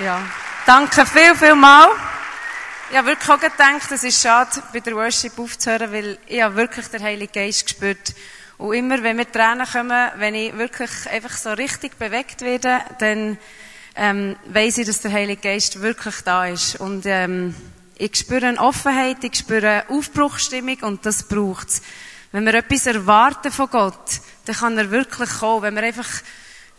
Ja. Danke viel, viel mal. Ich habe wirklich auch gedacht, es ist schade, bei der Worship aufzuhören, weil ich habe wirklich den Heiligen Geist gespürt. Und immer, wenn mir Tränen kommen, wenn ich wirklich einfach so richtig bewegt werde, dann ähm, weiss ich, dass der Heilige Geist wirklich da ist. Und ähm, ich spüre eine Offenheit, ich spüre eine Aufbruchstimmung und das braucht's. Wenn wir etwas erwarten von Gott, dann kann er wirklich kommen. Wenn wir einfach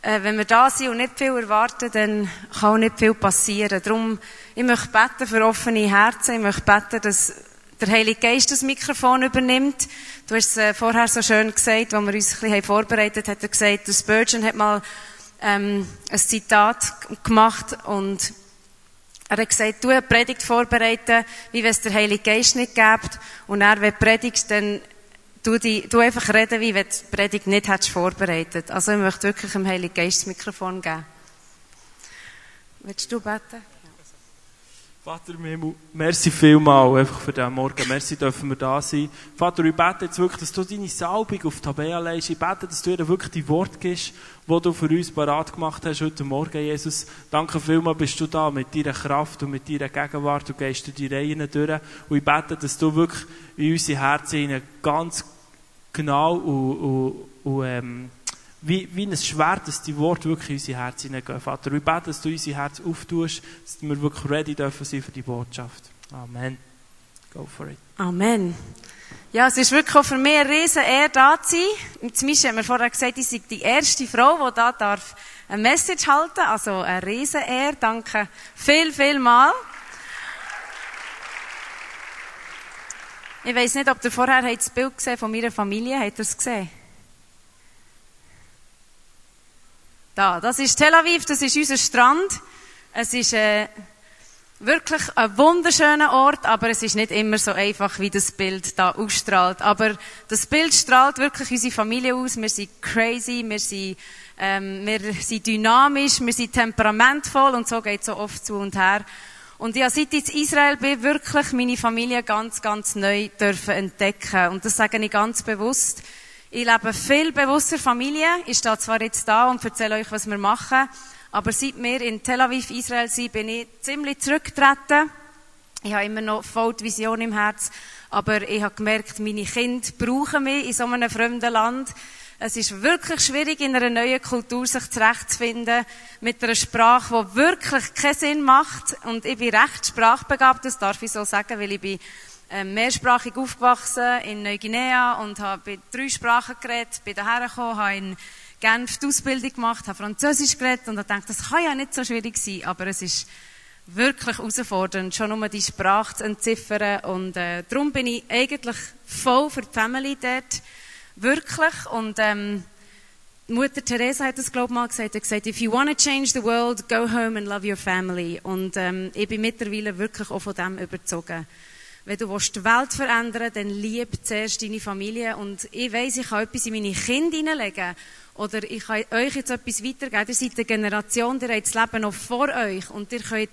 äh, wenn wir da sind und nicht viel erwarten, dann kann auch nicht viel passieren. Darum, ich möchte beten für offene Herzen. Ich möchte beten, dass der Heilige Geist das Mikrofon übernimmt. Du hast es äh, vorher so schön gesagt, als wir uns ein bisschen vorbereitet haben, hat er gesagt, der Spurgeon hat mal ähm, ein Zitat gemacht und er hat gesagt, du eine Predigt vorbereiten, wie wenn es der Heilige Geist nicht gibt. Und er, wenn predigst, dann du, die, du einfach reden, wie wenn du die Predigt nicht hättest vorbereitet. Also ich möchte wirklich dem Heiligen Geist das Mikrofon geben. Willst du beten? Vater Mimu, merci vielmal einfach für diesen Morgen. Merci dürfen wir da sein. Vater, ich bete jetzt wirklich, dass du deine Salbung auf Tabea legst. Ich bete, dass du ihr wirklich die Worte gibst, die du für uns parat gemacht hast heute Morgen, Jesus. Danke vielmal, bist du da mit deiner Kraft und mit deiner Gegenwart. Du gehst durch die Reihen durch. Und ich bete, dass du wirklich in unsere Herzen ganz genau und, und, und ähm, wie, wie ein Schwert, dass die Worte wirklich in unser Herz hineingehen. Vater, wir beten, dass du unser Herz auftust, dass wir wirklich ready dürfen sein für die Botschaft. Amen. Go for it. Amen. Ja, es ist wirklich auch für mich eine riesen Ehre, da zu sein. Zum Beispiel haben wir vorher gesagt, ich sei die erste Frau, die da darf eine Message halten Also eine riesen Ehre. Danke viel, viel mal. Ich weiß nicht, ob ihr vorher das Bild gesehen von meiner Familie. Habt ihr es gesehen? Da, das ist Tel Aviv, das ist unser Strand. Es ist äh, wirklich ein wunderschöner Ort, aber es ist nicht immer so einfach, wie das Bild da ausstrahlt. Aber das Bild strahlt wirklich unsere Familie aus. Wir sind crazy, wir sind, ähm, wir sind dynamisch, wir sind temperamentvoll und so geht es so oft zu und her. Und ja, seit ich in Israel bin, wirklich meine Familie ganz, ganz neu dürfen entdecken. Und das sage ich ganz bewusst. Ich lebe viel bewusster Familie. Ich stehe zwar jetzt da und erzähle euch, was wir machen, aber seit wir in Tel Aviv, Israel sind, bin ich ziemlich zurückgetreten. Ich habe immer noch voll die Vision im Herz, aber ich habe gemerkt, meine Kinder brauchen mich in so einem fremden Land. Es ist wirklich schwierig, in einer neuen Kultur sich zurechtzufinden, mit einer Sprache, die wirklich keinen Sinn macht. Und ich bin recht sprachbegabt, das darf ich so sagen, weil ich bin ähm, mehrsprachig aufgewachsen in Neuguinea und habe drei Sprachen geredet, bin daher gekommen, habe in Genf die Ausbildung gemacht, habe Französisch geredet und habe gedacht, das kann ja nicht so schwierig sein, aber es ist wirklich herausfordernd, schon nur die Sprache zu entziffern. Und äh, darum bin ich eigentlich voll für die Family dort, wirklich und ähm, Mutter Teresa hat das glaube ich mal gesagt, hat gesagt, if you want to change the world, go home and love your family und ähm, ich bin mittlerweile wirklich auch von dem überzogen. Wenn du die Welt verändern willst, dann lieb zuerst deine Familie. Und ich weiss, ich kann etwas in meine Kinder hineinlegen. Oder ich kann euch jetzt etwas weitergeben. Ihr seid eine Generation, ihr habt das Leben noch vor euch. Und ihr könnt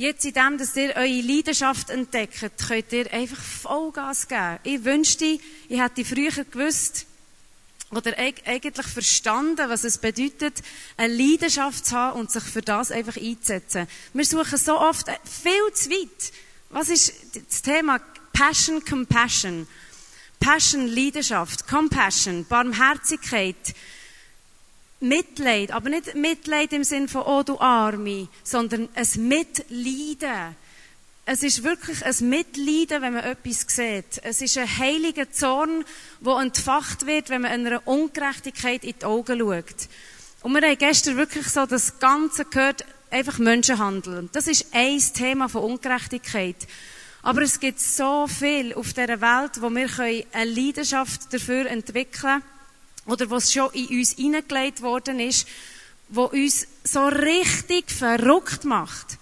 jetzt in dem, dass ihr eure Leidenschaft entdeckt, könnt ihr einfach Vollgas geben. Ich wünschte, ich hätte früher gewusst, oder eigentlich verstanden, was es bedeutet, eine Leidenschaft zu haben und sich für das einfach einzusetzen. Wir suchen so oft viel zu weit. Was ist das Thema Passion, Compassion? Passion, Leidenschaft, Compassion, Barmherzigkeit, Mitleid, aber nicht Mitleid im Sinn von, oh du Arme, sondern ein Mitleiden. Es ist wirklich ein Mitleiden, wenn man etwas sieht. Es ist ein heiliger Zorn, der entfacht wird, wenn man einer Ungerechtigkeit in die Augen schaut. Und wir haben gestern wirklich so das Ganze gehört, einfach Menschenhandel. Das ist ein Thema von Ungerechtigkeit. Aber es gibt so viel auf dieser Welt, wo wir eine Leidenschaft dafür entwickeln können, oder was schon in uns hineingelegt worden ist, wo uns so richtig verrückt macht.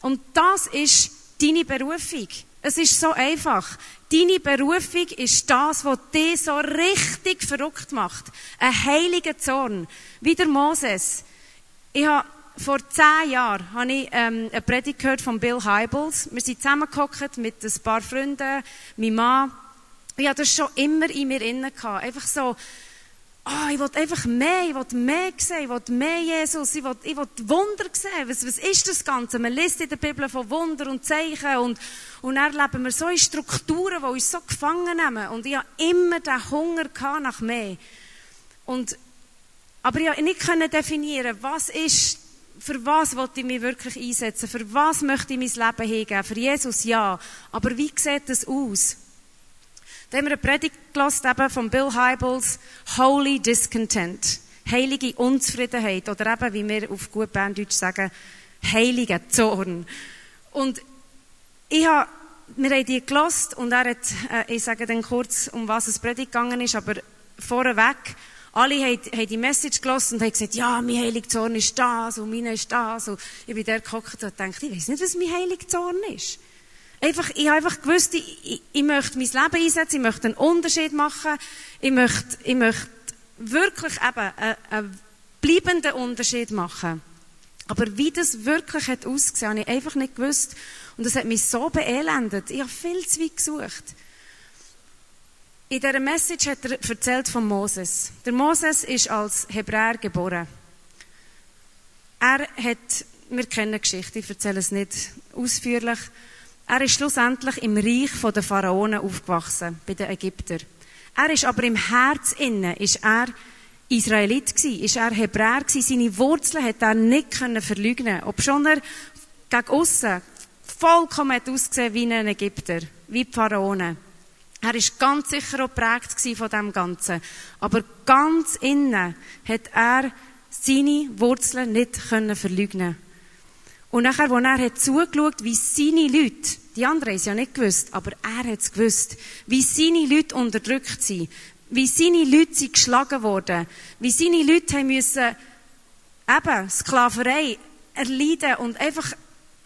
Und das ist deine Berufung. Es ist so einfach. Deine Berufung ist das, was dich so richtig verrückt macht. Ein heiliger Zorn. Wie der Moses. Ich habe vor zehn Jahren habe ich ähm, eine Predigt gehört von Bill Hybels. Wir sind zusammengehockt mit ein paar Freunden, meinem Mann. Ich hatte das schon immer in mir innen gehabt. Einfach so, oh, ich will einfach mehr, ich will mehr sehen, ich will mehr Jesus, ich will, ich will Wunder sehen. Was, was ist das Ganze? Man liest in der Bibel von Wunder und Zeichen und, und dann leben wir so in Strukturen, die uns so gefangen nehmen. Und ich habe immer den Hunger nach mehr. Und, aber ich konnte nicht definieren, was ist, für was wollte ich mich wirklich einsetzen? Für was möchte ich mein Leben hingeben? Für Jesus ja. Aber wie sieht das aus? Da haben wir eine Predigt gelassen, eben von Bill Hybels, Holy Discontent. Heilige Unzufriedenheit. Oder eben, wie wir auf gut Berndeutsch sagen, heiliger Zorn. Und ich habe, wir haben die gelassen und er hat, äh, ich sage dann kurz, um was es Predigt gegangen ist, aber vorweg, alle haben, haben die Message gelassen und haben gesagt, ja, mein heiliger Zorn ist das und meine ist das. Und ich bin der geguckt und dachte, ich weiß nicht, was mein heiliger Zorn ist. Einfach, ich habe einfach gewusst, ich, ich, ich möchte mein Leben einsetzen, ich möchte einen Unterschied machen, ich möchte, ich möchte wirklich eben einen, einen bleibenden Unterschied machen. Aber wie das wirklich hat ausgesehen, habe ich einfach nicht gewusst. Und das hat mich so beelendet. Ich habe viel zu weit gesucht. In dieser Message hat er erzählt von Moses. Der Moses ist als Hebräer geboren. Er hat, wir kennen die Geschichte, ich erzähle es nicht ausführlich, er ist schlussendlich im Reich der Pharaonen aufgewachsen, bei den Ägyptern. Er ist aber im Herz innen, ist er Israelit gsi, ist er Hebräer gsi, seine Wurzeln hat er nicht können verleugnen, obschon er gegen aussen vollkommen hat ausgesehen wie ein Ägypter, wie die Pharaonen. Er ist ganz sicher auch geprägt von dem Ganzen. Aber ganz innen hat er seine Wurzeln nicht können verleugnen. Und nachher, wo er hat zugeschaut, wie seine Leute, die anderen haben es ja nicht gewusst, aber er hat es gewusst, wie seine Leute unterdrückt sind, wie seine Leute sind geschlagen worden, wie seine Leute haben müssen, eben, Sklaverei erleiden und einfach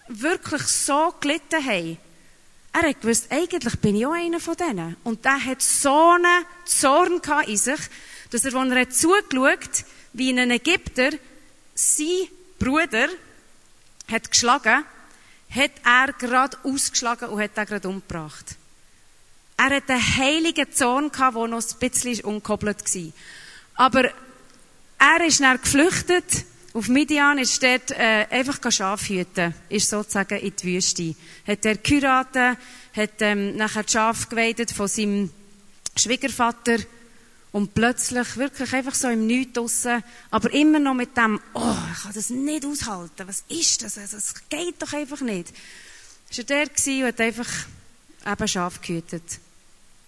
wirklich so gelitten haben. Er hat gewusst, eigentlich bin ich auch einer von denen. Und der hat so einen Zorn in sich, dass er, als er hat zugeschaut, wie ein Ägypter sein Bruder hat geschlagen, hat er gerade ausgeschlagen und hat ihn gerade umgebracht. Er hat einen heiligen Zorn gehabt, der noch ein bisschen unkoppelt war. Aber er ist dann geflüchtet. Auf Midian ist dort äh, einfach Schaf hüten, ist sozusagen in die Wüste. Hat er geheiratet, hat ähm, nachher die Schaf geweidet von seinem Schwiegervater und plötzlich wirklich einfach so im Nichts draussen, aber immer noch mit dem, oh, ich kann das nicht aushalten. Was ist das? Also, es geht doch einfach nicht. Ist er der gewesen und hat einfach eben Schaf gehütet.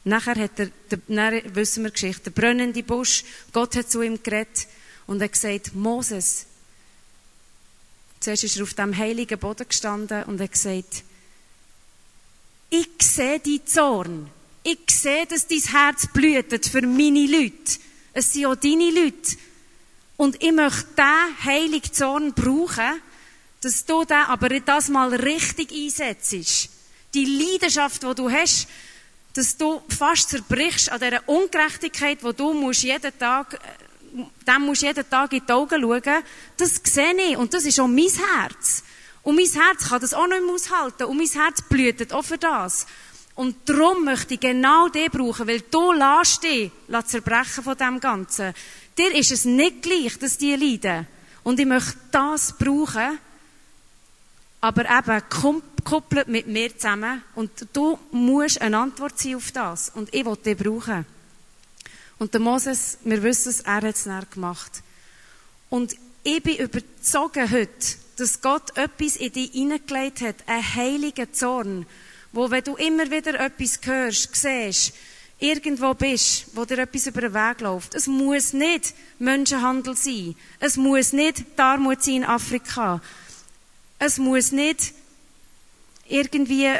Nachher hat er, nachher wissen wir Geschichte, der brennende Busch, Gott hat zu ihm geredet und hat gesagt, Moses, zuerst ist er auf dem heiligen Boden gestanden und hat gesagt, ich sehe die Zorn ich sehe, dass dein Herz blüht für meine Leute. Es sind auch deine Leute. Und ich möchte diesen heiligen Zorn brauchen, dass du den aber das mal richtig einsetzt. Die Leidenschaft, die du hast, dass du fast zerbrichst an dieser Ungerechtigkeit, wo du musst jeden Tag, dem musst jeden Tag in die Augen schauen, das sehe ich. Und das ist auch mein Herz. Und mein Herz kann das auch nicht mehr aushalten. Und mein Herz blüht auch für das. Und darum möchte ich genau den brauchen, weil du lässt dich zerbrechen von dem Ganzen. Dir ist es nicht gleich, dass die leiden. Und ich möchte das brauchen, aber eben gekoppelt mit mir zusammen. Und du musst eine Antwort sein auf das. Und ich will dich brauchen. Und der Moses, wir wissen es, er hat es näher gemacht. Und ich bin überzogen heute, dass Gott etwas in dich hineingelegt hat, einen heiligen Zorn, wo, wenn du immer wieder etwas hörst, siehst, irgendwo bist, wo dir etwas über den Weg läuft. Es muss nicht Menschenhandel sein. Es muss nicht die Armut sein in Afrika. Es muss nicht irgendwie,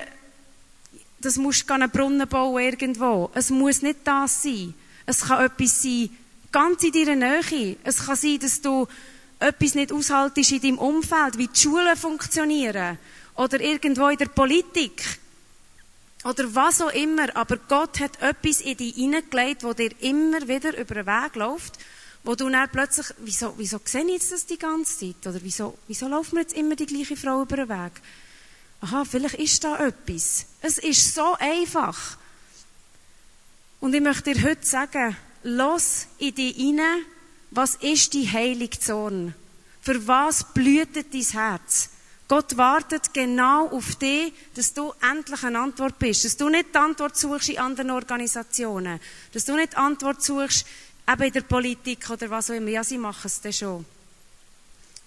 das musst du einen Brunnen bauen irgendwo. Es muss nicht das sein. Es kann etwas sein, ganz in deiner Nähe. Es kann sein, dass du etwas nicht aushaltest in deinem Umfeld, wie die Schulen funktionieren. Oder irgendwo in der Politik oder was auch immer, aber Gott hat etwas in dich hineingelegt, wo dir immer wieder über den Weg läuft, wo du dann plötzlich, wieso, wieso sehe ich jetzt das die ganze Zeit? Oder wieso, wieso laufen wir jetzt immer die gleiche Frau über den Weg? Aha, vielleicht ist da etwas. Es ist so einfach. Und ich möchte dir heute sagen, los in dich hinein, was ist die heilige Zone? Für was blühtet dein Herz? Gott wartet genau auf dich, dass du endlich eine Antwort bist. Dass du nicht die Antwort suchst in anderen Organisationen. Dass du nicht die Antwort suchst eben in der Politik oder was auch immer. Ja, sie machen es dann schon.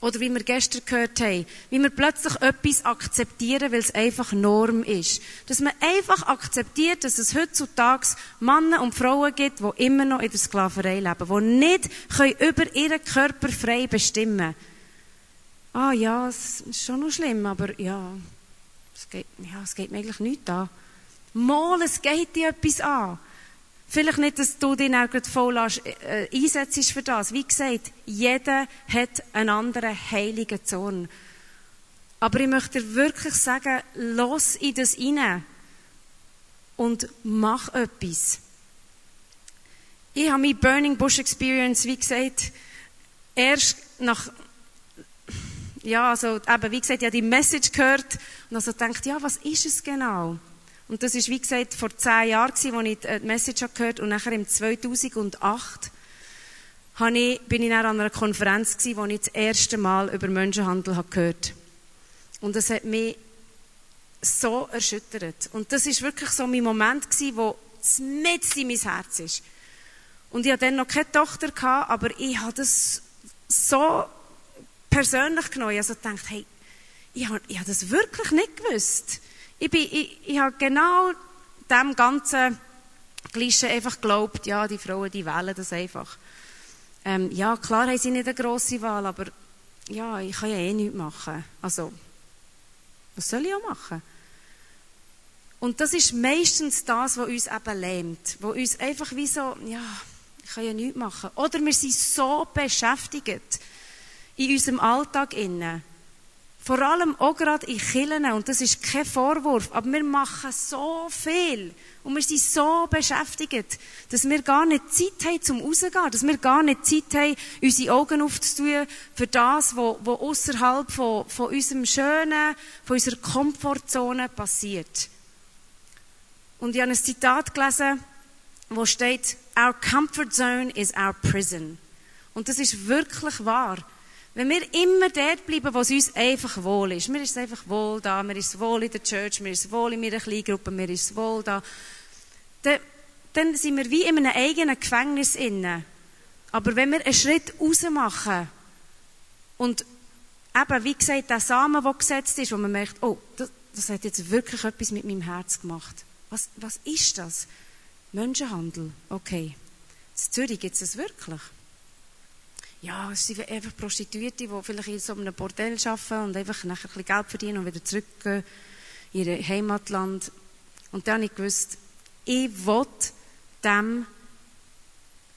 Oder wie wir gestern gehört haben, wie wir plötzlich etwas akzeptieren, weil es einfach Norm ist. Dass man einfach akzeptiert, dass es heutzutage Männer und Frauen gibt, die immer noch in der Sklaverei leben, die nicht über ihren Körper frei bestimmen können. Ah ja, es ist schon noch schlimm, aber ja, es geht, ja, es geht mir eigentlich nichts an. Mal, es geht dir etwas an. Vielleicht nicht, dass du dich auch voll äh, einsetzt für das. Wie gesagt, jeder hat einen anderen heiligen Zorn. Aber ich möchte dir wirklich sagen, los in das rein und mach etwas. Ich habe meine Burning Bush Experience, wie gesagt, erst nach, ja, also eben, wie gesagt, habe die Message gehört und also gedacht, ja, was ist es genau? Und das ist, wie gesagt, vor zehn Jahren, als ich die Message gehört habe. Und nachher im 2008 ich, bin ich dann an einer Konferenz gewesen, wo ich das erste Mal über Menschenhandel habe gehört Und das hat mich so erschüttert. Und das ist wirklich so mein Moment gewesen, wo mit in mein Herz ist. Und ich hatte dann noch keine Tochter, gehabt, aber ich habe das so persönlich genommen. Ich habe so gedacht, hey, ich habe, ich habe das wirklich nicht gewusst. Ich, bin, ich, ich habe genau dem ganzen Klischee einfach geglaubt, ja, die Frauen, die wählen das einfach. Ähm, ja, klar haben sie nicht eine grosse Wahl, aber ja, ich kann ja eh nichts machen. Also, was soll ich auch machen? Und das ist meistens das, was uns eben lähmt. Was uns einfach wie so, ja, ich kann ja nichts machen. Oder wir sind so beschäftigt in unserem Alltag innen, vor allem auch gerade in Kirchen, und das ist kein Vorwurf, aber wir machen so viel und wir sind so beschäftigt, dass wir gar nicht Zeit haben zum Rausgehen, dass wir gar nicht Zeit haben, unsere Augen aufzutun für das, was, was außerhalb von, von unserem Schönen, von unserer Komfortzone passiert. Und ich habe ein Zitat gelesen, wo steht, Our comfort zone is our prison. Und das ist wirklich wahr. Wenn wir immer dort bleiben, wo es uns einfach wohl ist, mir ist es einfach wohl da, mir ist es wohl in der Church, mir ist es wohl in meiner Kleingruppe, mir ist es wohl da, dann, dann sind wir wie in einem eigenen Gefängnis inne. Aber wenn wir einen Schritt raus machen und eben, wie gesagt, der Samen, der gesetzt ist, wo man merkt, oh, das, das hat jetzt wirklich etwas mit meinem Herz gemacht. Was, was ist das? Menschenhandel. Okay. In Zürich gibt es das wirklich ja, es sind einfach Prostituierte, die vielleicht in so einem Bordell arbeiten und einfach nachher ein bisschen Geld verdienen und wieder zurückgehen in ihr Heimatland. Und dann habe ich gewusst, ich will dem,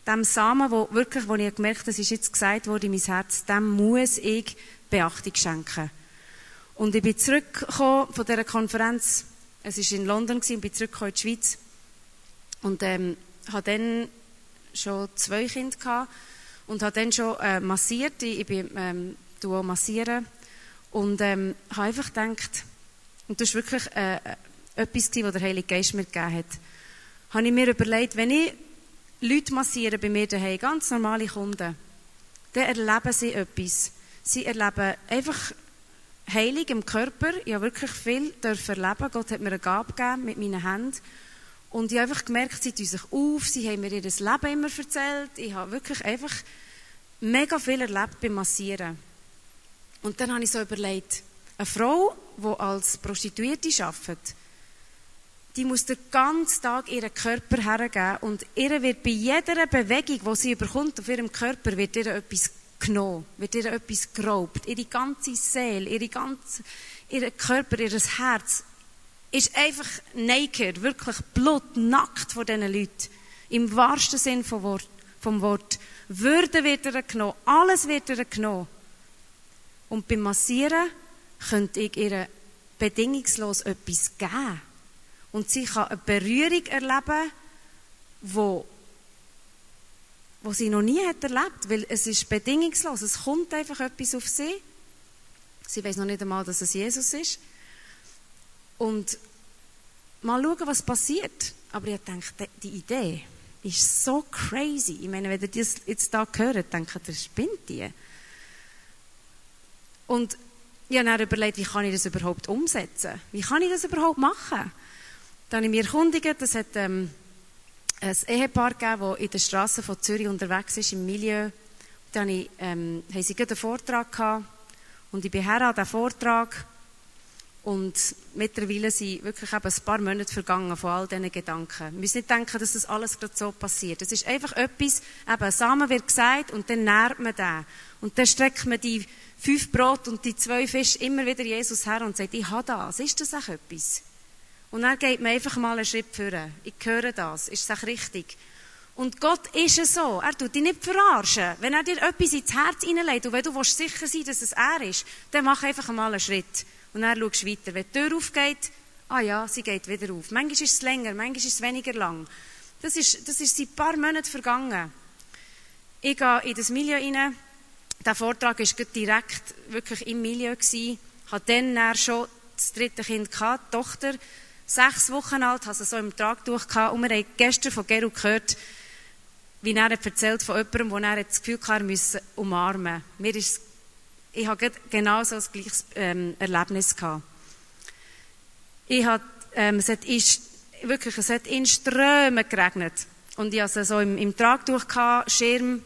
dem Samen, wo wirklich, wo ich gemerkt habe, das ist jetzt gesagt worden in mein Herz, dem muss ich Beachtung schenken. Und ich bin zurückgekommen von dieser Konferenz, es war in London und bin zurückgekommen in die Schweiz und ähm, habe dann schon zwei Kinder gehabt und habe dann schon äh, massiert. Ich, ich bin ähm, du massieren und ähm, habe einfach gedacht, und das ist wirklich äh, etwas, was der Heilige Geist mir gegeben hat, habe ich mir überlegt, wenn ich Leute massiere bei mir daheim, ganz normale Kunden, dann erleben sie etwas. Sie erleben einfach Heilig im Körper. Ich habe wirklich viel erleben. Gott hat mir eine Gabe gegeben mit meinen Händen. Und ich habe einfach gemerkt, sie tun sich auf, sie haben mir ihr Leben immer erzählt. Ich habe wirklich einfach mega viel erlebt beim Massieren. Und dann habe ich so überlegt, eine Frau, die als Prostituierte arbeitet, die muss den ganzen Tag ihren Körper hergeben und ihr wird bei jeder Bewegung, die sie überkommt auf ihrem Körper, wird ihr etwas genommen, wird ihr etwas geraubt. Ihre ganze Seele, ihre ganze, ihr Körper, ihr Herz ist einfach naked, wirklich blutnackt von diesen Leuten. Im wahrsten Sinn vom Wort. Vom Wort. Würde wird er genommen, alles wird er genommen. Und beim Massieren könnte ich ihr bedingungslos etwas geben. Und sie kann eine Berührung erleben, wo, wo sie noch nie hat erlebt, weil es ist bedingungslos. Es kommt einfach etwas auf sie. Sie weiß noch nicht einmal, dass es Jesus ist. Und mal schauen, was passiert. Aber ich denke, die Idee, ist so crazy. Ich meine, wenn ihr das jetzt da hört, denkt ihr, spinnt die? Und ich habe dann überlegt, wie kann ich das überhaupt umsetzen? Wie kann ich das überhaupt machen? Dann habe ich mich erkundigt, das hat ähm, ein Ehepaar gegeben, das in der Straße von Zürich unterwegs ist, im Milieu. Dann ähm, haben sie einen Vortrag gehabt und ich bin her an diesen Vortrag und mittlerweile sind wirklich eben ein paar Monate vergangen von all diesen Gedanken. Wir müssen nicht denken, dass das alles gerade so passiert. Es ist einfach etwas, eben Samen wird gesagt und dann nährt man den. Und dann streckt man die fünf Brot und die zwei Fische immer wieder Jesus her und sagt, ich habe das. Ist das auch etwas? Und dann geht man einfach mal einen Schritt führen. Ich höre das. Ist das auch richtig? Und Gott ist es so. Er tut dich nicht verarschen. Wenn er dir etwas ins Herz hineinlegt und wenn du sicher sein dass es er ist, dann mach einfach mal einen Schritt. Und dann schaust du weiter. Wenn die Tür aufgeht, ah ja, sie geht wieder auf. Manchmal ist es länger, manchmal ist es weniger lang. Das ist, das ist seit ein paar Monaten vergangen. Ich gehe in das Milieu rein. Der Vortrag war direkt wirklich im Milieu. Ich hatte dann schon das dritte Kind gehabt, die Tochter, sechs Wochen alt, hatte sie so im Tragtuch gehabt. Und wir haben gestern von Geru gehört, wie er erzählt von jemandem, wo er das Gefühl hatte, er müsse umarmen. Mir ist ich hatte genau so ein gleiches ähm, Erlebnis gehabt. Ich hatte, ähm, es hat in, wirklich, es hat in Strömen geregnet. Und ich hatte so im, im Tragtuch gehabt, Schirm.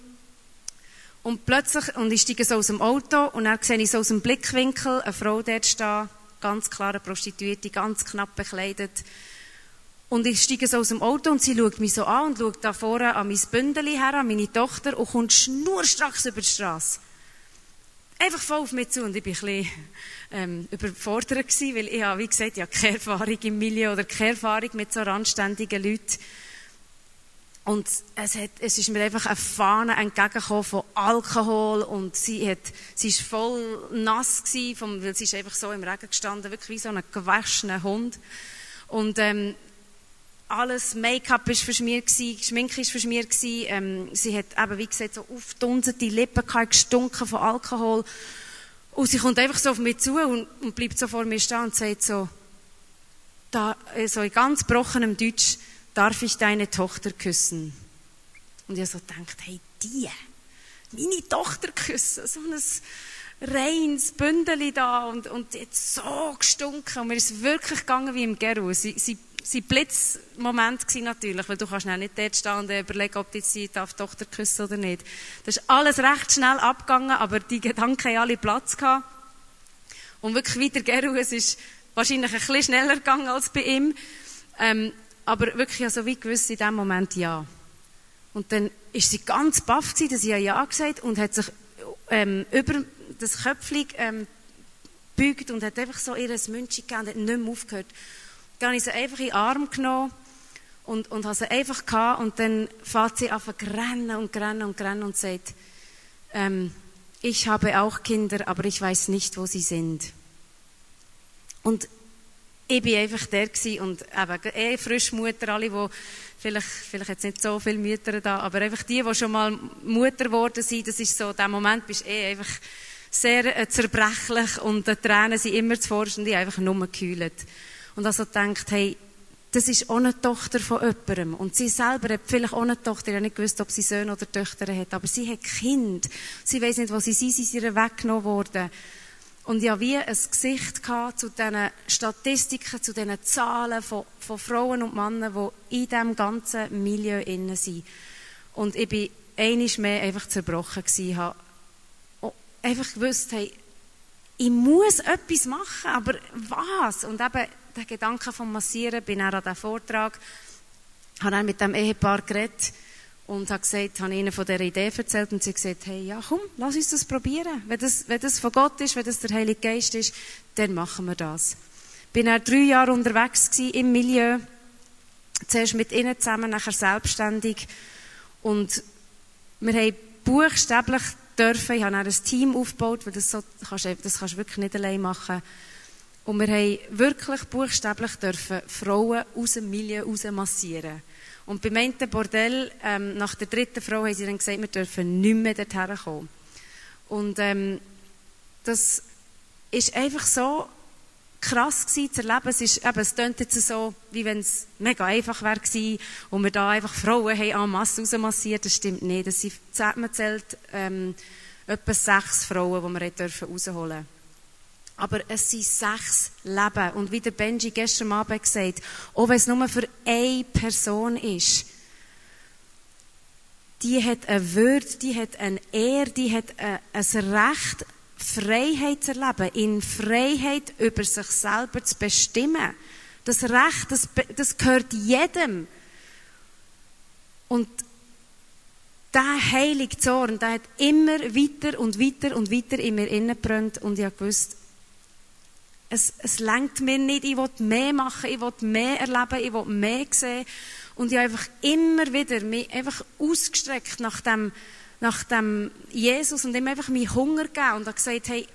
Und plötzlich, und ich steige so aus dem Auto, und dann sehe ich so aus dem Blickwinkel eine Frau dort stehen, ganz klare Prostituierte, ganz knapp bekleidet. Und ich steige so aus dem Auto und sie schaut mich so an und schaut da vorne an mein Bündeli her, an meine Tochter und kommt schnurstracks über die Straße einfach voll auf mich zu und ich war ein bisschen ähm, überfordert gewesen, weil ich habe, wie gesagt, habe keine Erfahrung im Milieu oder keine Erfahrung mit so randständigen Leuten. Und es, hat, es ist mir einfach eine Fahne entgegengekommen von Alkohol und sie hat, sie ist voll nass gewesen, vom, weil sie ist einfach so im Regen gestanden, wirklich wie so ein gewaschener Hund. Und ähm, alles Make-up ist verschmiert gewesen, Schminke ist verschmiert gewesen. Ähm, sie hat eben, wie gesagt, so aufdunsete Lippen gehabt, gestunken von Alkohol. Und sie kommt einfach so auf mich zu und, und bleibt so vor mir stehen und sagt so, da, äh, so in ganz brockenem Deutsch, darf ich deine Tochter küssen? Und ich so denkt, hey, die, meine Tochter küssen, so ein reines Bündeli da und, und jetzt so gestunken. Und mir ist wirklich gegangen wie im Geru. Sie, sie sein Blitzmoment war natürlich, weil du kannst nicht dort stehen und überlegen, ob die Zeit auf die Tochter küssen oder nicht. Das ist alles recht schnell abgegangen, aber die Gedanken haben alle Platz gehabt. Und wirklich weiter Geru, es ist wahrscheinlich ein bisschen schneller gegangen als bei ihm. Ähm, aber wirklich ja so wie gewusst in dem Moment ja. Und dann ist sie ganz baff gewesen, dass sie ja ja gesagt und hat sich ähm, über das Köpfchen ähm, gebeugt und hat einfach so ihr München gegeben und hat nicht mehr aufgehört. Dann habe ich sie einfach in den Arm genommen und, und habe sie einfach gehabt und dann fährt sie zu rennen und rennen und rennen und sagt, ähm, ich habe auch Kinder, aber ich weiß nicht, wo sie sind. Und ich bin einfach der und eben eh Frischmutter, alle, die vielleicht, vielleicht jetzt nicht so viele Mütter da, aber einfach die, die schon mal Mutter geworden sind, das ist so, der Moment bist eh einfach sehr äh, zerbrechlich und die Tränen sind immer zuvorderst und ich einfach nur gekühlt. Und also denkt, hey, das ist eine Tochter von jemandem. Und sie selber hat vielleicht eine Tochter. Ich habe nicht gewusst, ob sie Söhne oder Töchter hat. Aber sie hat Kind. Sie weiß nicht, wo sie sind. Sie sind weggenommen worden. Und ja, wie ein Gesicht zu diesen Statistiken, zu diesen Zahlen von, von Frauen und Männern, die in diesem ganzen Milieu innen sind. Und ich bin einiges mehr einfach zerbrochen gewesen. Ich habe einfach gewusst, hey, ich muss etwas machen, aber was? Und eben, der Gedanke vom Massieren, bin auch an diesem Vortrag, habe dann mit dem Ehepaar geredet und habe gesagt, habe ihnen von dieser Idee erzählt und sie gesagt, hey, ja, komm, lass uns das probieren. Wenn das, wenn das von Gott ist, wenn das der Heilige Geist ist, dann machen wir das. Bin dann drei Jahre unterwegs gewesen im Milieu. Zuerst mit ihnen zusammen, nachher selbstständig. Und wir haben buchstäblich dürfen, ich habe dann ein Team aufgebaut, weil das, so, das kannst du wirklich nicht allein machen. Und wir haben wirklich buchstäblich dürfen Frauen aus dem Milieu raus massieren. Und beim einen Bordell, ähm, nach der dritten Frau, haben sie dann gesagt, wir dürfen nicht mehr dorthin kommen. Und ähm, das ist einfach so krass gewesen, zu erleben. Es ist, eben, es klingt jetzt so, wie wenn es mega einfach wäre gewesen und wir da einfach Frauen haben en masse rausmassiert. Das stimmt nicht. Das sind, man zählt, ähm, etwa sechs Frauen, die wir rausholen aber es sind sechs Leben. Und wie der Benji gestern Abend gesagt auch wenn es nur für eine Person ist, die hat eine Würde, die hat eine Ehre, die hat ein Recht, Freiheit zu erleben, in Freiheit über sich selber zu bestimmen. Das Recht, das, das gehört jedem. Und der heilige Zorn, der hat immer weiter und weiter und weiter in mir innebrennt und ich gewusst, es, es lenkt mir nicht, ich will mehr machen, ich will mehr erleben, ich will mehr sehen. Und ich habe einfach immer wieder mich einfach ausgestreckt nach dem, nach dem Jesus und ihm einfach meinen Hunger gegeben und habe gesagt, hey,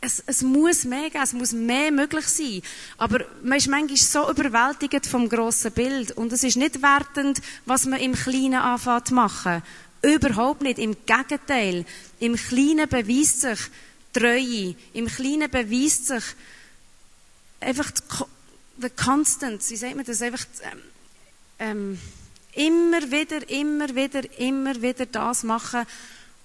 es, es muss mehr geben, es muss mehr möglich sein. Aber man ist manchmal so überwältigt vom grossen Bild und es ist nicht wertend, was man im Kleinen anfängt zu machen. Überhaupt nicht. Im Gegenteil. Im Kleinen beweist sich Treue. Im Kleinen beweist sich einfach die Constance, wie sagt man das, einfach ähm, ähm, immer wieder, immer wieder, immer wieder das machen,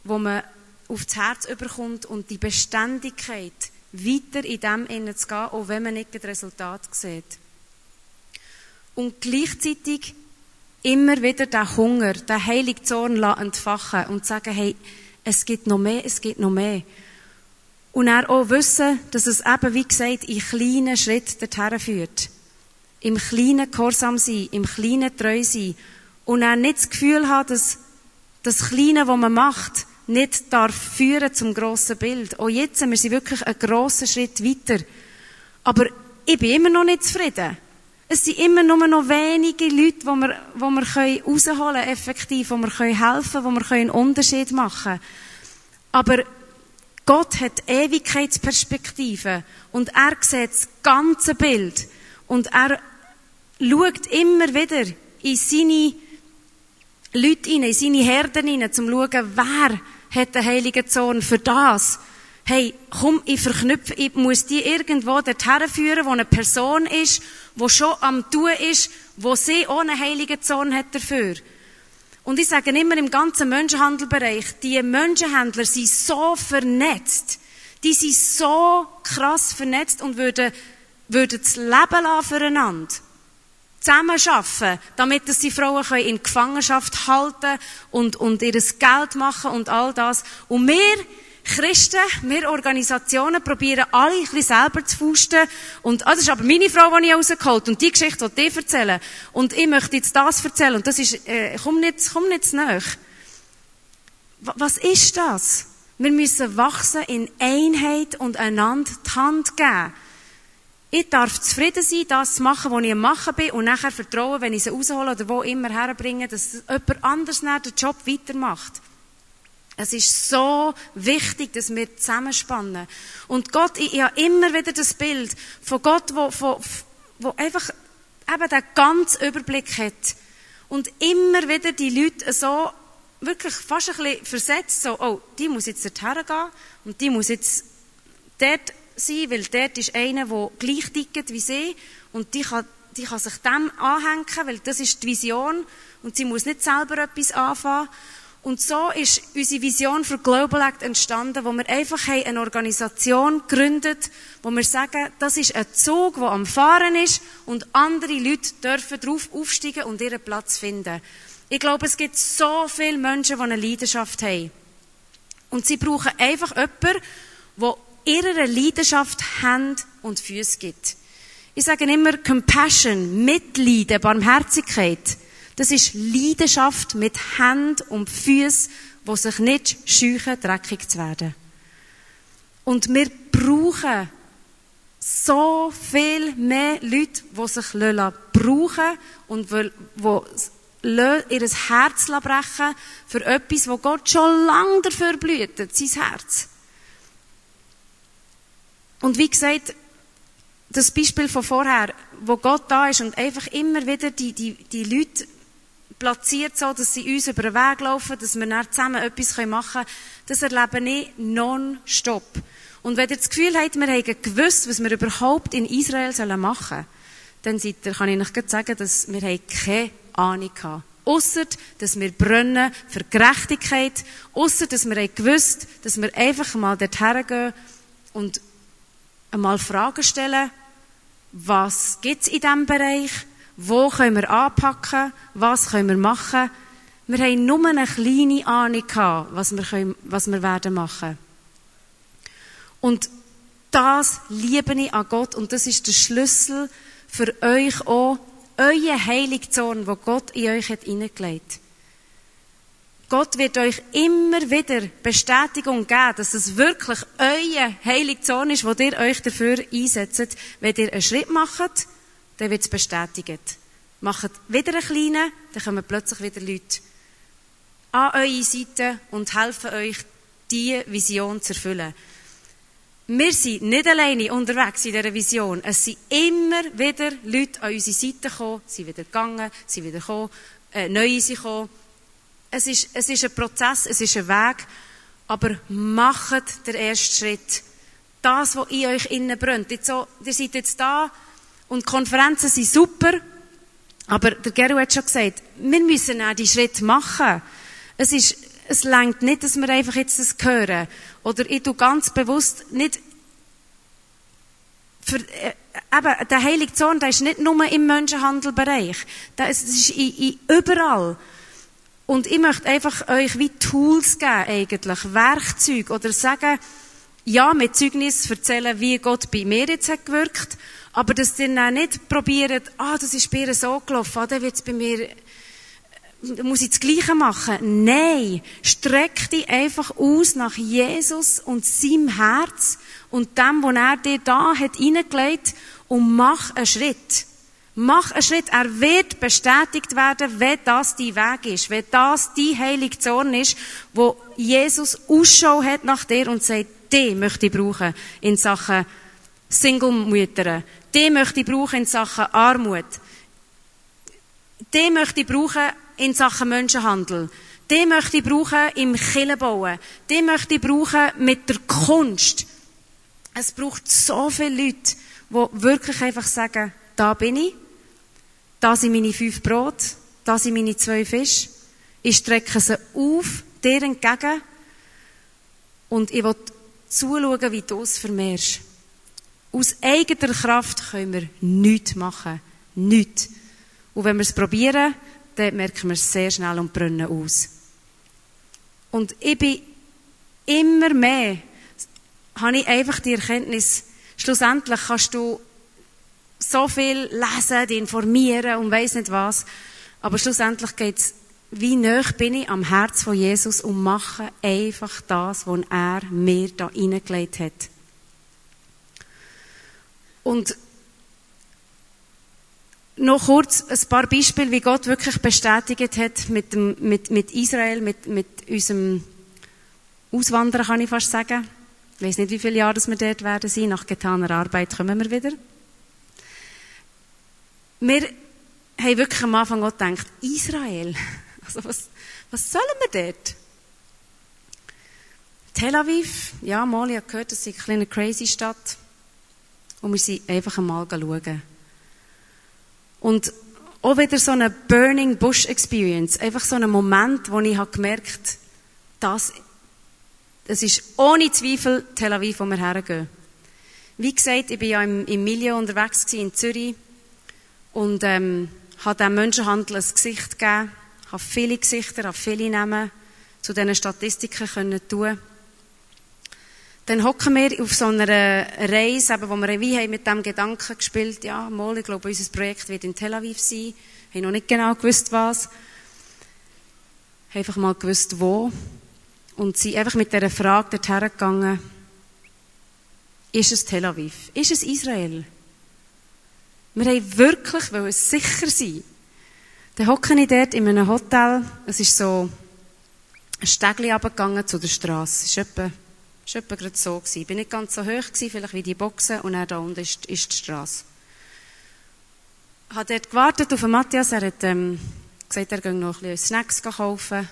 wo man aufs Herz überkommt und die Beständigkeit weiter in dem innen zu gehen, auch wenn man nicht das Resultat sieht. Und gleichzeitig immer wieder den Hunger, den heiligen Zorn entfachen und sagen, hey, es gibt noch mehr, es gibt noch mehr. Und er auch wissen, dass es eben, wie gesagt, in kleinen Schritten dorthin führt. Im kleinen Gehorsam sein, im kleinen treu sein. Und er nicht das Gefühl hat, dass das Kleine, was man macht, nicht darf führen zum grossen Bild. Auch jetzt, wir sind wirklich einen grossen Schritt weiter. Aber ich bin immer noch nicht zufrieden. Es sind immer nur noch wenige Leute, wo wir, wo wir können rausholen können, effektiv, wo wir können helfen, wo wir einen Unterschied machen können. Aber Gott hat Ewigkeitsperspektive und er sieht das ganze Bild und er schaut immer wieder in seine Leute hinein, in seine Herden hinein, zum zu schauen, wer hat den heiligen Zorn für das. Hey, komm, ich verknüpfe, ich muss die irgendwo dorthin führen, wo eine Person ist, wo schon am Tun ist, wo sie ohne heiligen Zorn hat dafür. Und ich sage immer im ganzen Menschenhandelbereich, die Menschenhändler sind so vernetzt. Die sind so krass vernetzt und würden, würden das Leben lassen füreinander. Zusammen arbeiten, damit dass die Frauen in Gefangenschaft halten und, und ihr Geld machen und all das. Und wir Christen, wir Organisationen probieren alle ein bisschen selber zu fusten. Und, ah, das ist aber meine Frau, die ich rausgeholt Und die Geschichte die ich erzählen. Und ich möchte jetzt das erzählen. Und das ist, äh, komm nicht, komm nicht zu nahe. Was ist das? Wir müssen wachsen in Einheit und einander die Hand geben. Ich darf zufrieden sein, das zu machen, was ich am Machen bin, und nachher vertrauen, wenn ich sie raushole oder wo immer herbringe, dass jemand anders den Job weitermacht. Es ist so wichtig, dass wir zusammenspannen. Und Gott, ich, ich habe immer wieder das Bild von Gott, wo, wo, wo einfach eben den ganzen Überblick hat. Und immer wieder die Leute so wirklich fast ein bisschen versetzt, so, oh, die muss jetzt dorthin gehen und die muss jetzt dort sein, weil dort ist einer, der gleich tickt wie sie und die kann, die kann sich dem anhängen, weil das ist die Vision und sie muss nicht selber etwas anfangen. Und so ist unsere Vision für Global Act entstanden, wo wir einfach eine Organisation gegründet, wo wir sagen, das ist ein Zug, der am Fahren ist und andere Leute dürfen darauf aufsteigen und ihren Platz finden. Ich glaube, es gibt so viele Menschen, die eine Leidenschaft haben. Und sie brauchen einfach jemanden, der ihrer Leidenschaft Hand und Füße gibt. Ich sage immer Compassion, Mitleiden, Barmherzigkeit. Das ist Leidenschaft mit Händen und Füßen, die sich nicht scheuchen, dreckig zu werden. Und wir brauchen so viel mehr Leute, die sich brauchen und die ihr Herz brechen für etwas, wo Gott schon lange dafür blüht, sein Herz. Und wie gesagt, das Beispiel von vorher, wo Gott da ist und einfach immer wieder die, die, die Leute platziert so, dass sie uns über den Weg laufen, dass wir dann zusammen etwas machen können, das erlebe ich non-stop. Und wenn ihr das Gefühl habt, wir haben gewusst, was wir überhaupt in Israel machen sollen, dann seid ihr, kann ich euch sagen, dass wir keine Ahnung hatten. Ausser, dass wir brennen für Gerechtigkeit. Ausser, dass wir gewusst dass wir einfach mal dorthin gehen und einmal Fragen stellen. Was gibt es in diesem Bereich? Wo können wir anpacken? Was können wir machen? Wir haben nur eine kleine Ahnung gehabt, was wir, können, was wir werden machen. Und das liebe ich an Gott und das ist der Schlüssel für euch auch, euer Heiligzorn, wo Gott in euch hat hineingelegt. Gott wird euch immer wieder Bestätigung geben, dass es wirklich euer Heiligzorn ist, wo ihr euch dafür einsetzt. Wenn ihr einen Schritt macht, dann wird es bestätigt. Macht wieder einen kleinen, dann kommen plötzlich wieder Leute an eure Seite und helfen euch, diese Vision zu erfüllen. Wir sind nicht alleine unterwegs in dieser Vision. Es sind immer wieder Leute an unsere Seite gekommen, sind wieder gegangen, sind wieder gekommen, äh, neue sind gekommen. Es ist, es ist ein Prozess, es ist ein Weg, aber macht den ersten Schritt. Das, was in euch innen brennt. Jetzt so, ihr seid jetzt da und Konferenzen sind super, aber der Gero hat schon gesagt, wir müssen auch die Schritt machen. Es ist, es längt nicht, dass wir einfach jetzt das hören. Oder ich tu ganz bewusst nicht, für, äh, eben, der Heilige Zorn, der ist nicht nur im Menschenhandelbereich. Das ist in, in, überall. Und ich möchte einfach euch wie Tools geben, eigentlich. Werkzeuge. Oder sagen, ja, mit Zeugnis erzählen, wie Gott bei mir jetzt hat gewirkt. Aber dass ihr dann nicht probiert, ah, das ist bei ihr so gelaufen, ah, dann es bei mir muss ich das Gleiche machen? Nein. Streck dich einfach aus nach Jesus und seinem Herz und dem, was er dir da hat hineingelegt und mach einen Schritt. Mach einen Schritt. Er wird bestätigt werden, wenn das dein Weg ist, wenn das die heilige Zorn ist, wo Jesus Ausschau hat nach dir und sagt, die möchte ich brauchen in Sachen Single-Mütter. Die möchte ich brauchen in Sachen Armut. Die möchte ich brauchen in Sachen Menschenhandel. Die möchte ich brauchen im Killenbauen. Die möchte ich brauchen mit der Kunst. Es braucht so viele Leute, die wirklich einfach sagen, da bin ich, da sind meine fünf Brot, da sind meine zwei Fische. Ich strecke sie auf, dir entgegen und ich will zuschauen, wie du es vermehrst. Aus eigener Kraft können wir nichts machen. Nichts. Und wenn wir es probieren, dann merken wir es sehr schnell und brennen aus. Und ich bin immer mehr, habe ich einfach die Erkenntnis, schlussendlich kannst du so viel lesen, dich informieren und weiss nicht was, aber schlussendlich geht es, wie nah bin ich am Herz von Jesus und mache einfach das, was er mir da hineingelegt hat. Und noch kurz ein paar Beispiele, wie Gott wirklich bestätigt hat mit, dem, mit, mit Israel, mit, mit unserem Auswandern, kann ich fast sagen. Ich weiß nicht, wie viele Jahre wir dort werden sein. Nach getaner Arbeit kommen wir wieder. Wir haben wirklich am Anfang auch gedacht, Israel, also was, was sollen wir dort? Tel Aviv, ja, ich habe gehört, das ist eine kleine crazy Stadt. Und wir sind einfach einmal schauen. Und auch wieder so eine Burning Bush Experience. Einfach so ein Moment, wo ich habe gemerkt, dass es ist ohne Zweifel Tel Aviv, wo wir hergehen. Wie gesagt, ich war ja im, im Milieu unterwegs in Zürich und ähm, habe dem Menschenhandel ein Gesicht gegeben, habe viele Gesichter, habe viele Namen zu diesen Statistiken können tun dann hocken wir auf so einer Reise, eben, wo wir wie haben mit dem Gedanken gespielt, ja, mal, ich glaube, unser Projekt wird in Tel Aviv sein. Haben noch nicht genau gewusst, was. Haben einfach mal gewusst, wo. Und sind einfach mit dieser Frage dorthin gegangen, ist es Tel Aviv? Ist es Israel? Wir haben wirklich sicher sein. Dann hocken ich dort in einem Hotel. Es ist so ein Stegli runtergegangen zu der Straße. Es ist etwa war etwa gerade so. Ich bin nicht ganz so hoch, gewesen, vielleicht wie die Boxen, und dann da unten ist, ist die Straße. Ich habe dort gewartet auf Matthias. Er hat ähm, gesagt, er gehe noch ein bisschen Snacks kaufen.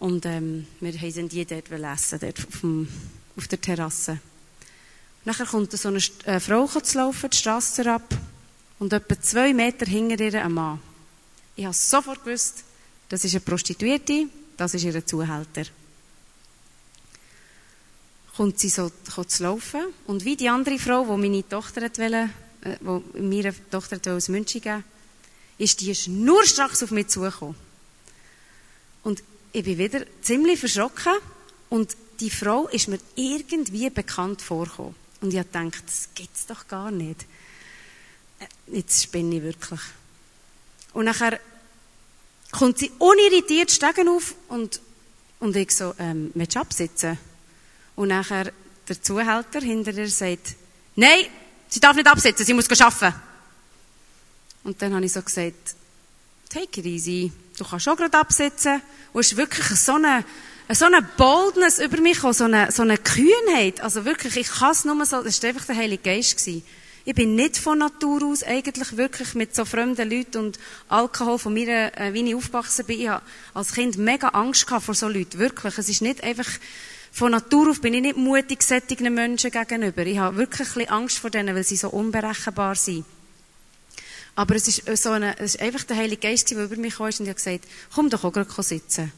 Und ähm, wir sind die dort essen, dort auf, dem, auf der Terrasse. Nachher kommt so eine äh, Frau zu laufen, die Straße herab, und etwa zwei Meter hinter ihr ein Mann. Ich habe sofort gewusst, das ist eine Prostituierte, das ist ihr Zuhälter. Kommt sie so zu laufen, und wie die andere Frau, die meine Tochter wollte, äh, wo meine Tochter aus München geben ist die schnurstracks auf mich zugekommen. Und ich bin wieder ziemlich verschrocken und die Frau ist mir irgendwie bekannt vorgekommen. Und ich habe gedacht, das gibt's doch gar nicht. Äh, jetzt spinne ich wirklich. Und nachher kommt sie unirritiert Stegen auf und, und ich so, ähm, willst du absitzen? Und nachher der Zuhälter hinter ihr sagt, nein, sie darf nicht absitzen, sie muss arbeiten. Und dann habe ich so gesagt, take it easy, du kannst schon gerade absitzen. Und es ist wirklich so eine, so eine Boldness über mich, so eine, so eine Kühnheit. Also wirklich, ich kann es nur so, das war einfach der Heilige Geist. Gewesen. Ich bin nicht von Natur aus eigentlich wirklich mit so fremden Leuten und Alkohol von mir, äh, wie ich aufgewachsen bin. Ich habe als Kind mega Angst gehabt vor so Leuten. Wirklich. Es ist nicht einfach, von Natur auf bin ich nicht mutig sättigen Menschen gegenüber. Ich habe wirklich ein bisschen Angst vor denen, weil sie so unberechenbar sind. Aber es ist, so eine, es ist einfach der Heilige Geist, der über mich kam und habe gesagt, komm doch auch gerade sitzen.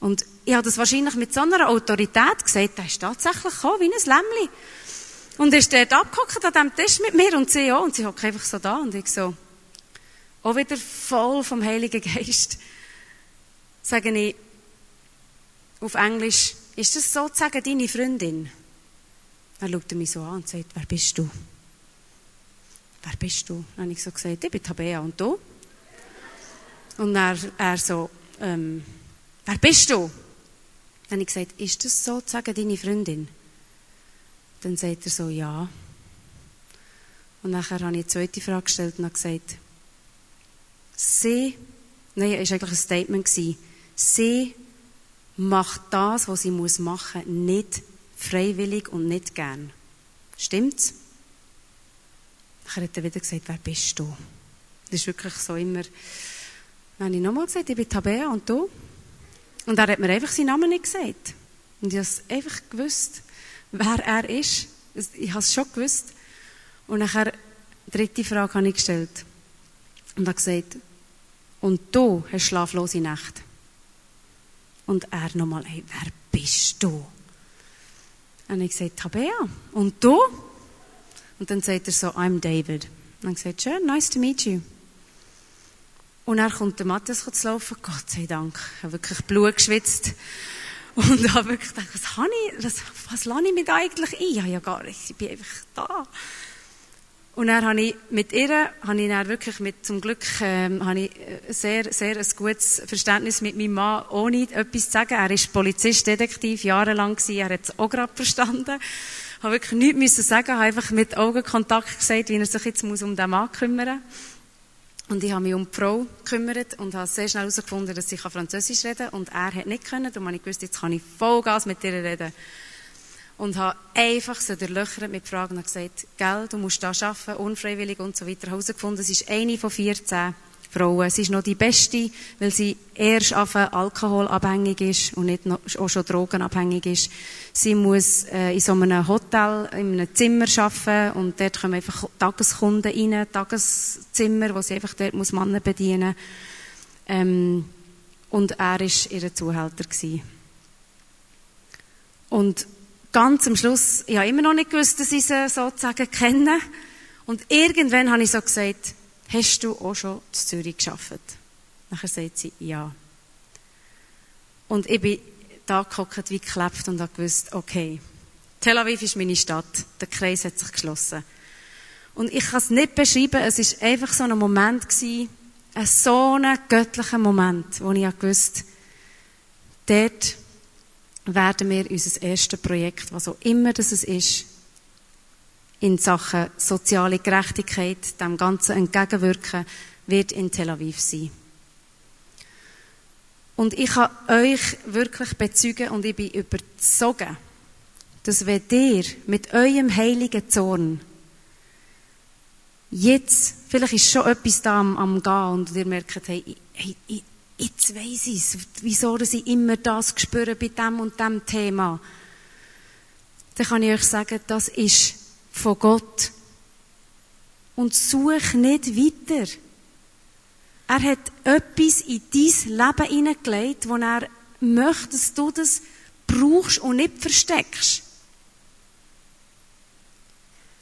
Und ich habe das wahrscheinlich mit so einer Autorität gesagt, der ist tatsächlich gekommen, wie ein Lämmli. Und er ist dort abgehockt an diesem Tisch mit mir und sie auch. Und sie hockt einfach so da und ich so, auch wieder voll vom Heiligen Geist, sage ich auf Englisch, ist das sozusagen deine Freundin? Dann schaut er mich so an und sagt, wer bist du? Wer bist du? Dann habe ich so gesagt, ich bin Tabea und du? Und er, er so, ähm, wer bist du? Dann habe ich gesagt, ist das sozusagen deine Freundin? Dann sagt er so, ja. Und nachher habe ich die zweite Frage gestellt und habe gesagt, sie, nein, es war eigentlich ein Statement, sie macht das, was sie muss machen, nicht freiwillig und nicht gern. Stimmt's? Nachher hat er wieder gesagt, wer bist du? Das ist wirklich so immer, dann habe ich nochmal gesagt, ich bin Tabea und du? Und er hat mir einfach seinen Namen nicht gesagt. Und ich habe es einfach gewusst wer er ist. Ich habe es schon gewusst. Und nachher, dritte Frage habe ich gestellt. Und er gesagt, und du hast schlaflose Nacht. Und er nochmal, hey, wer bist du? Und ich gesagt, Tabea. Und du? Und dann sagt er so, I'm David. Und dann gesagt, schön, nice to meet you. Und er kommt der Matthias zu laufen. Gott sei Dank. Ich habe wirklich Blut geschwitzt. Und habe wirklich gedacht, was habe ich, was, was lasse ich mir eigentlich ein? Ja, ja, gar nicht. Ich bin einfach da. Und dann habe ich mit ihr, habe ich dann wirklich mit, zum Glück, ähm, habe ich äh, sehr, sehr ein gutes Verständnis mit meinem Mann, ohne etwas zu sagen. Er ist Polizist, Detektiv, jahrelang gewesen. Er hat es auch gerade verstanden. Ich habe wirklich nichts müssen sagen, habe einfach mit Augenkontakt gesagt, wie er sich jetzt muss um den Mann kümmern muss. Und ich habe mich um die Frau gekümmert und habe sehr schnell herausgefunden, dass sie Französisch reden kann. Und er hat nicht können. Darum habe ich gewusst, jetzt kann ich Vollgas mit ihr reden. Und habe einfach so durchlöchert mit Fragen und gesagt, gell, du musst da arbeiten, unfreiwillig und so weiter. Herausgefunden, sie ist eine von 14. Frauen. Sie ist noch die Beste, weil sie erst alkoholabhängig ist und nicht noch, auch schon drogenabhängig ist. Sie muss äh, in so einem Hotel, in einem Zimmer arbeiten und dort kommen einfach Tageskunden rein, Tageszimmer, wo sie einfach dort muss Männer bedienen ähm, Und er war ihr Zuhälter. Gewesen. Und ganz am Schluss, ich habe immer noch nicht gewusst, dass ich sie sozusagen kenne. Und irgendwann habe ich so gesagt, hast du auch schon in Zürich geschafft? Nachher sagt sie, ja. Und ich bin da gehockt wie geklebt und habe gewusst, okay, Tel Aviv ist meine Stadt. Der Kreis hat sich geschlossen. Und ich kann es nicht beschreiben, es ist einfach so ein Moment gewesen, ein so ein göttlicher Moment, wo ich gewusst dort werden wir unser erstes Projekt, was auch immer das ist, in Sachen soziale Gerechtigkeit, dem Ganzen entgegenwirken, wird in Tel Aviv sein. Und ich kann euch wirklich bezeugen und ich bin überzogen, dass wenn ihr mit eurem heiligen Zorn jetzt, vielleicht ist schon etwas da am, am Gehen und ihr merkt, hey, hey, jetzt weiss ich es, wieso dass ich immer das spüre bei dem und dem Thema, dann kann ich euch sagen, das ist von Gott. Und such nicht weiter. Er hat etwas in dein Leben hineingelegt, wo er möchte, dass du das brauchst und nicht versteckst.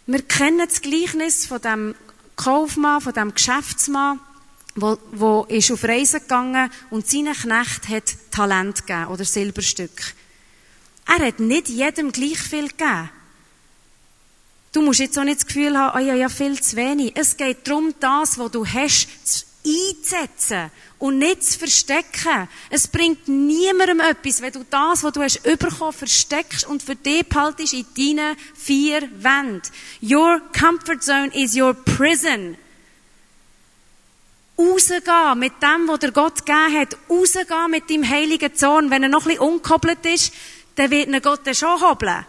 Wir kennen das Gleichnis von dem Kaufmann, von dem Geschäftsmann, wo, wo ist auf Reisen gegangen und seinem Knecht hat Talent gegeben oder Silberstück. Er hat nicht jedem gleich viel gegeben. Du musst jetzt auch nicht das Gefühl haben, oh ja, ja, viel zu wenig. Es geht darum, das, was du hast, einzusetzen und nicht zu verstecken. Es bringt niemandem etwas, wenn du das, was du hast bekommen, versteckst und für dich behaltest in deinen vier Wänden. Your comfort zone is your prison. Rausgehen mit dem, was der Gott gegeben hat. Rausgehen mit deinem heiligen Zorn. Wenn er noch ein bisschen unkoppelt ist, dann wird er Gott schon hobeln.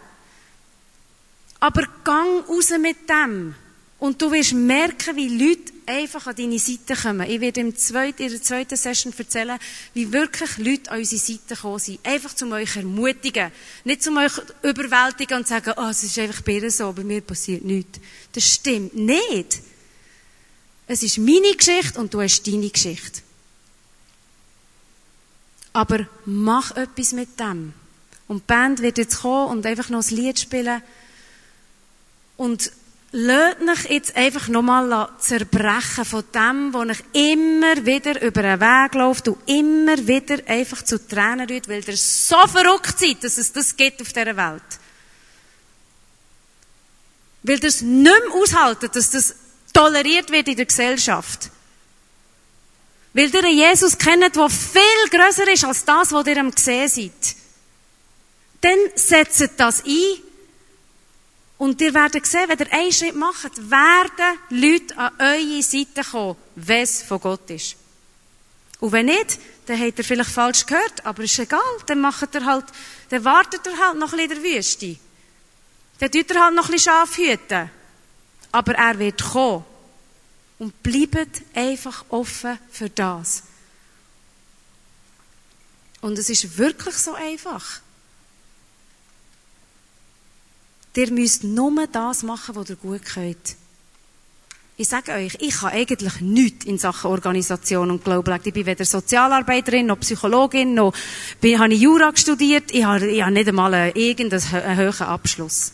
Aber gang raus mit dem. Und du wirst merken, wie Leute einfach an deine Seite kommen. Ich werde im zweiten, in der zweiten Session erzählen, wie wirklich Leute an unsere Seite gekommen sind. Einfach zum euch ermutigen. Nicht zum euch überwältigen und sagen, oh, es ist einfach bei so, bei mir passiert nichts. Das stimmt nicht. Es ist meine Geschichte und du hast deine Geschichte. Aber mach etwas mit dem. Und die Band wird jetzt kommen und einfach noch ein Lied spielen. Und Lasst euch jetzt einfach nochmal zerbrechen von dem, wo euch immer wieder über den Weg läuft und immer wieder einfach zu Tränen rührt, weil ihr so verrückt seid, dass es das gibt auf dieser Welt. Weil ihr es nicht mehr aushaltet, dass das toleriert wird in der Gesellschaft. Weil ihr einen Jesus kennt, der viel grösser ist als das, was ihr am gesehen seid. Dann setzt das ein und ihr werdet sehen, wenn ihr einen Schritt macht, werden Leute an eure Seite kommen, wenn es von Gott ist. Und wenn nicht, dann habt ihr vielleicht falsch gehört, aber ist egal, dann macht ihr halt, dann wartet ihr halt noch ein bisschen in der Wüste. Dann tut ihr halt noch ein bisschen Schaf hüten. Aber er wird kommen. Und bleibt einfach offen für das. Und es ist wirklich so einfach. Ihr müsst nur das machen, was ihr gut könnt. Ich sage euch, ich habe eigentlich nichts in Sachen Organisation und Glaube Ich bin weder Sozialarbeiterin, noch Psychologin, noch bin, habe ich Jura studiert. Ich habe, ich habe nicht einmal einen, irgendeinen höheren Abschluss.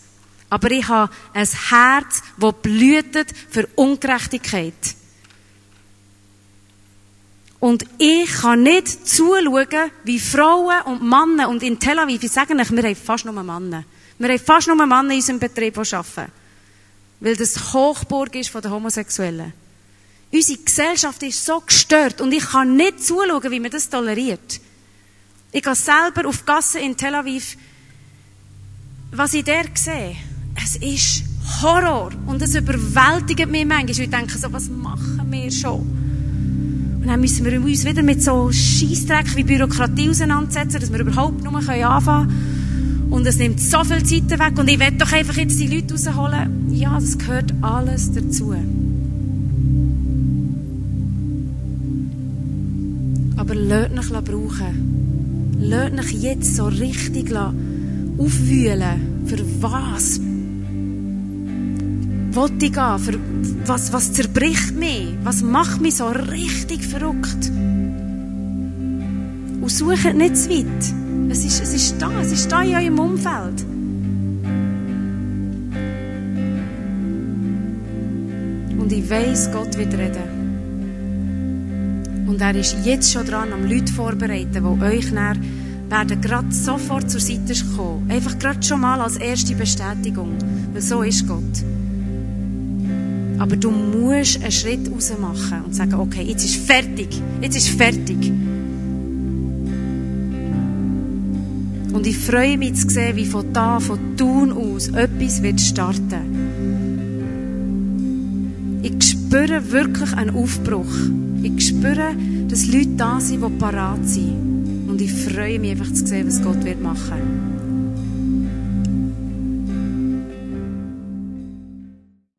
Aber ich habe ein Herz, das blühtet für Ungerechtigkeit. Und ich kann nicht zuschauen, wie Frauen und Männer, und in Tel Aviv, ich sage euch, wir haben fast nur Männer, wir haben fast nur Männer in unserem Betrieb, die arbeiten. Weil das Hochburg ist von den Homosexuellen. Unsere Gesellschaft ist so gestört und ich kann nicht zuschauen, wie man das toleriert. Ich gehe selber auf die Gasse in Tel Aviv. Was ich da sehe, es ist Horror und es überwältigt mich manchmal. Ich denke so, was machen wir schon? Und dann müssen wir uns wieder mit so Scheissdreck wie Bürokratie auseinandersetzen, dass wir überhaupt nur anfangen können. Und es nimmt so viel Zeit weg. Und ich will doch einfach jetzt die Leute rausholen. Ja, das gehört alles dazu. Aber lasst mich brauchen. Lasst mich jetzt so richtig aufwühlen. Für was? Wollte ich gehen? Für was, was zerbricht mich? Was macht mich so richtig verrückt? Und sucht nicht zu weit. Es ist, es ist da, es ist da in eurem Umfeld. Und ich weiß, Gott wird reden. Und er ist jetzt schon dran, am Leute vorbereiten, die euch dann werden gerade sofort zur Seite kommen. Einfach gerade schon mal als erste Bestätigung. Weil so ist Gott. Aber du musst einen Schritt raus machen und sagen, okay, jetzt ist fertig. Jetzt ist fertig. Ich freue mich zu sehen, wie von da, von Tun aus, etwas wird starten. Ich spüre wirklich einen Aufbruch. Ich spüre, dass Leute da sind, die parat sind. Und ich freue mich einfach zu sehen, was Gott wird machen.